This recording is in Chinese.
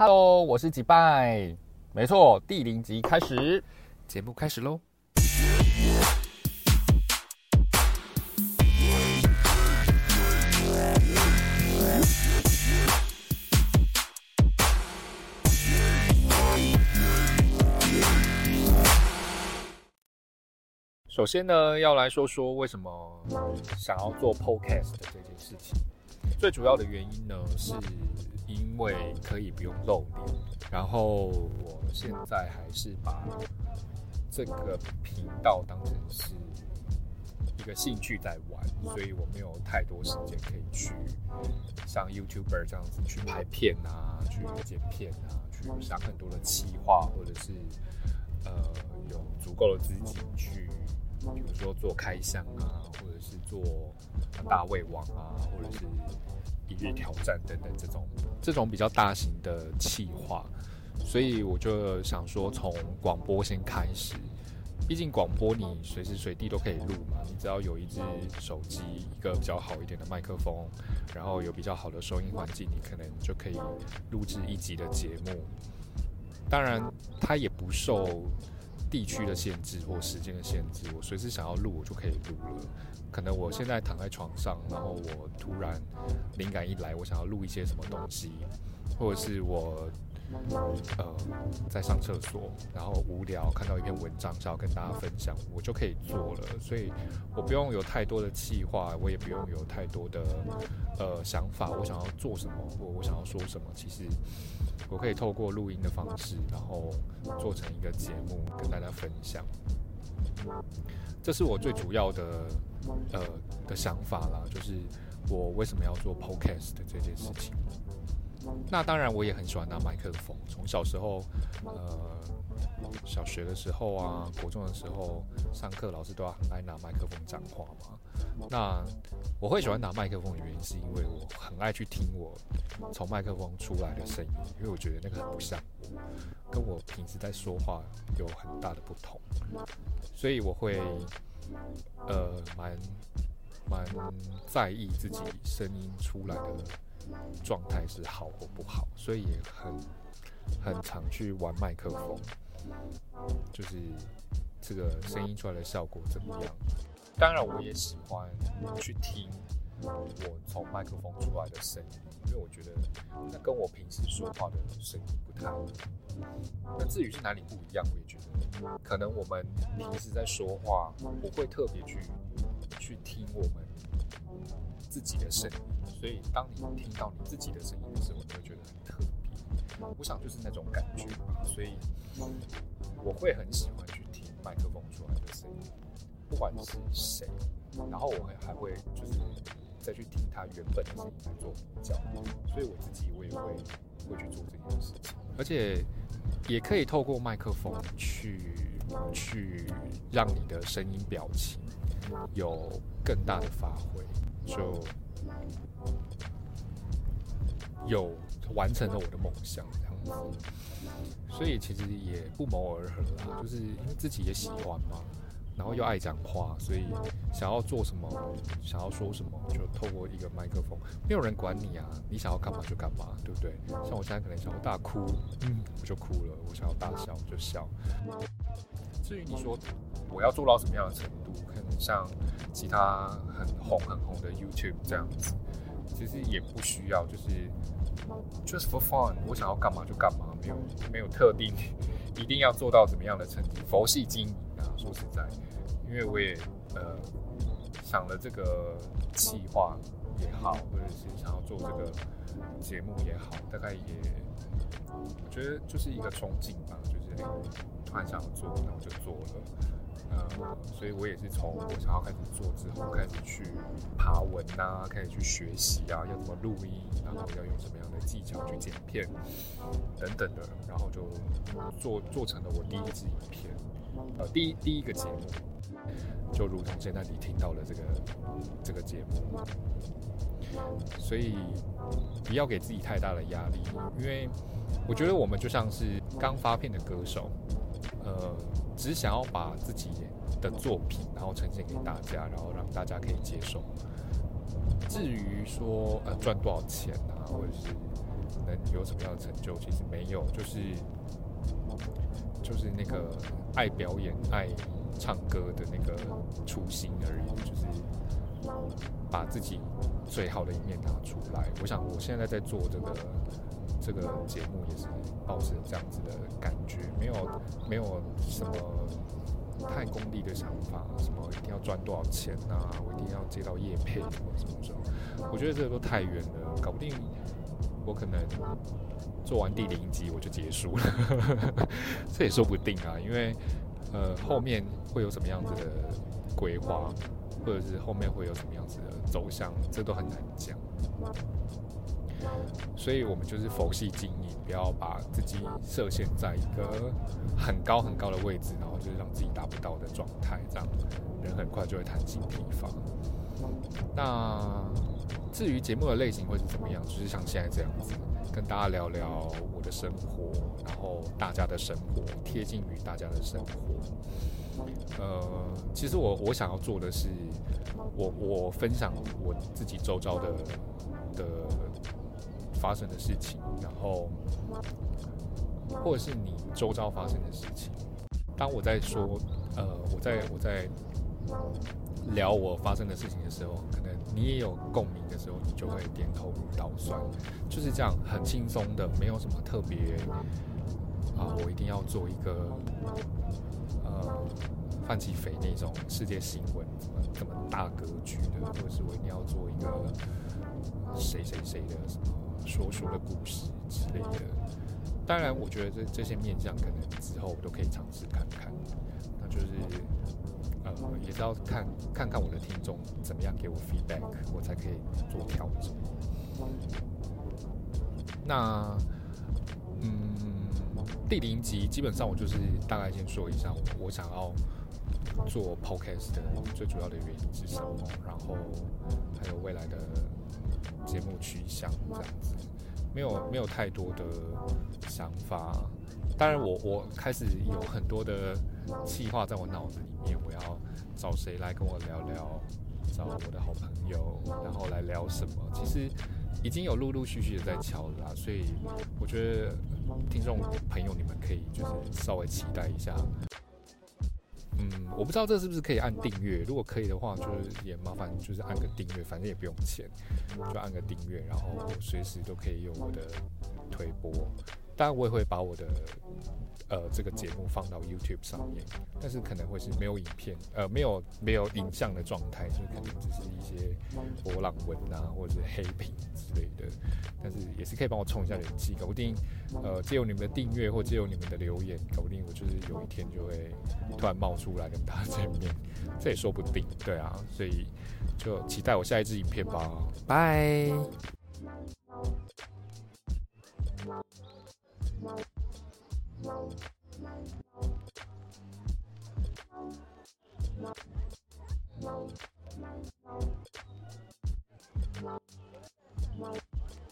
Hello，我是吉拜，没错，第零集开始，节目开始喽。首先呢，要来说说为什么想要做 Podcast 的这件事情。最主要的原因呢，是因为可以不用露脸。然后我现在还是把这个频道当成是一个兴趣在玩，所以我没有太多时间可以去像 YouTuber 这样子去拍片啊，去剪片啊，去想很多的企划，或者是呃有足够的资金去。比如说做开箱啊，或者是做大胃王啊，或者是一日挑战等等这种这种比较大型的企划，所以我就想说从广播先开始。毕竟广播你随时随地都可以录嘛，你只要有一只手机，一个比较好一点的麦克风，然后有比较好的收音环境，你可能就可以录制一集的节目。当然，它也不受。地区的限制或时间的限制，我随时想要录，我就可以录了。可能我现在躺在床上，然后我突然灵感一来，我想要录一些什么东西，或者是我呃在上厕所，然后无聊看到一篇文章想要跟大家分享，我就可以做了。所以我不用有太多的计划，我也不用有太多的呃想法，我想要做什么或我想要说什么，其实。我可以透过录音的方式，然后做成一个节目跟大家分享。这是我最主要的呃的想法啦，就是我为什么要做 podcast 这件事情。那当然，我也很喜欢拿麦克风。从小时候，呃，小学的时候啊，国中的时候，上课老师都要很爱拿麦克风讲话嘛。那我会喜欢拿麦克风的原因，是因为我很爱去听我从麦克风出来的声音，因为我觉得那个很不像我，跟我平时在说话有很大的不同。所以我会，呃，蛮蛮在意自己声音出来的。状态是好或不好，所以也很很常去玩麦克风，就是这个声音出来的效果怎么样？当然，我也喜欢去听我从麦克风出来的声音，因为我觉得那跟我平时说话的声音不太一样。那至于是哪里不一样，我也觉得可能我们平时在说话不会特别去去听我们。自己的声音，所以当你听到你自己的声音的时候，你会觉得很特别。我想就是那种感觉吧，所以我会很喜欢去听麦克风出来的声音，不管是谁，然后我会还会就是再去听他原本的声音来做比较。所以我自己我也会会去做这件事情，而且也可以透过麦克风去去让你的声音表情有更大的发挥。就有完成了我的梦想，这样子，所以其实也不谋而合啦，就是因为自己也喜欢嘛，然后又爱讲话，所以想要做什么，想要说什么，就透过一个麦克风，没有人管你啊，你想要干嘛就干嘛，对不对？像我现在可能想要大哭，嗯，我就哭了；我想要大笑，我就笑。至于你说我要做到什么样的程度，可能像。其他很红很红的 YouTube 这样子，其实也不需要，就是 just for fun，我想要干嘛就干嘛，没有没有特定一定要做到怎么样的成绩，佛系经营啊。说实在，因为我也呃想了这个计划也好，或者是想要做这个节目也好，大概也我觉得就是一个憧憬吧，就是突然想要做，然后就做了。呃，所以我也是从我想要开始做之后，开始去爬文呐，开始去学习啊，要怎么录音，然后要用什么样的技巧去剪片等等的，然后就做做成了我第一支影片，呃，第一第一个节目，就如同现在你听到的这个这个节目，所以不要给自己太大的压力，因为我觉得我们就像是刚发片的歌手，呃。只想要把自己的作品，然后呈现给大家，然后让大家可以接受。至于说呃赚多少钱啊，或者是能有什么样的成就，其实没有，就是就是那个爱表演、爱唱歌的那个初心而已，就是把自己最好的一面拿出来。我想我现在在做这个这个节目，也是抱着这样子的感觉，没有没有什么。太功利的想法，什么一定要赚多少钱啊？我一定要接到业配什么什么？我觉得这个都太远了，搞不定。我可能做完第零集我就结束了，这也说不定啊。因为呃后面会有什么样子的规划，或者是后面会有什么样子的走向，这都很难讲。所以我们就是佛系经营，不要把自己设限在一个很高很高的位置，然后就是让自己达不到的状态，这样人很快就会弹性疲乏。那至于节目的类型会是怎么样，就是像现在这样子，跟大家聊聊我的生活，然后大家的生活贴近于大家的生活。呃，其实我我想要做的是，我我分享我自己周遭的的。发生的事情，然后或者是你周遭发生的事情。当我在说，呃，我在我在聊我发生的事情的时候，可能你也有共鸣的时候，你就会点头如捣蒜，就是这样很轻松的，没有什么特别啊，我一定要做一个呃范奇斐那种世界新闻什么这么大格局的，或者是我一定要做一个谁谁谁的什么。说书的故事之类的，当然，我觉得这这些面向可能之后我都可以尝试看看。那就是，呃，也是要看看看我的听众怎么样给我 feedback，我才可以做调整。那，嗯，第零集基本上我就是大概先说一下，我想要做 podcast 的最主要的原因是什么，然后还有未来的。节目取向这样子，没有没有太多的想法。当然，我我开始有很多的计划在我脑子里面。我要找谁来跟我聊聊？找我的好朋友，然后来聊什么？其实已经有陆陆续续的在敲了，所以我觉得听众朋友你们可以就是稍微期待一下。嗯，我不知道这是不是可以按订阅。如果可以的话，就是也麻烦就是按个订阅，反正也不用钱，就按个订阅，然后随时都可以用我的推播。当然，我也会把我的。呃，这个节目放到 YouTube 上面，但是可能会是没有影片，呃，没有没有影像的状态，就可能只是一些波浪纹啊，或者是黑屏之类的。但是也是可以帮我冲一下人气，搞不定，呃，借由你们的订阅或借由你们的留言，搞不定我就是有一天就会突然冒出来跟大家见面，这也说不定。对啊，所以就期待我下一支影片吧，拜。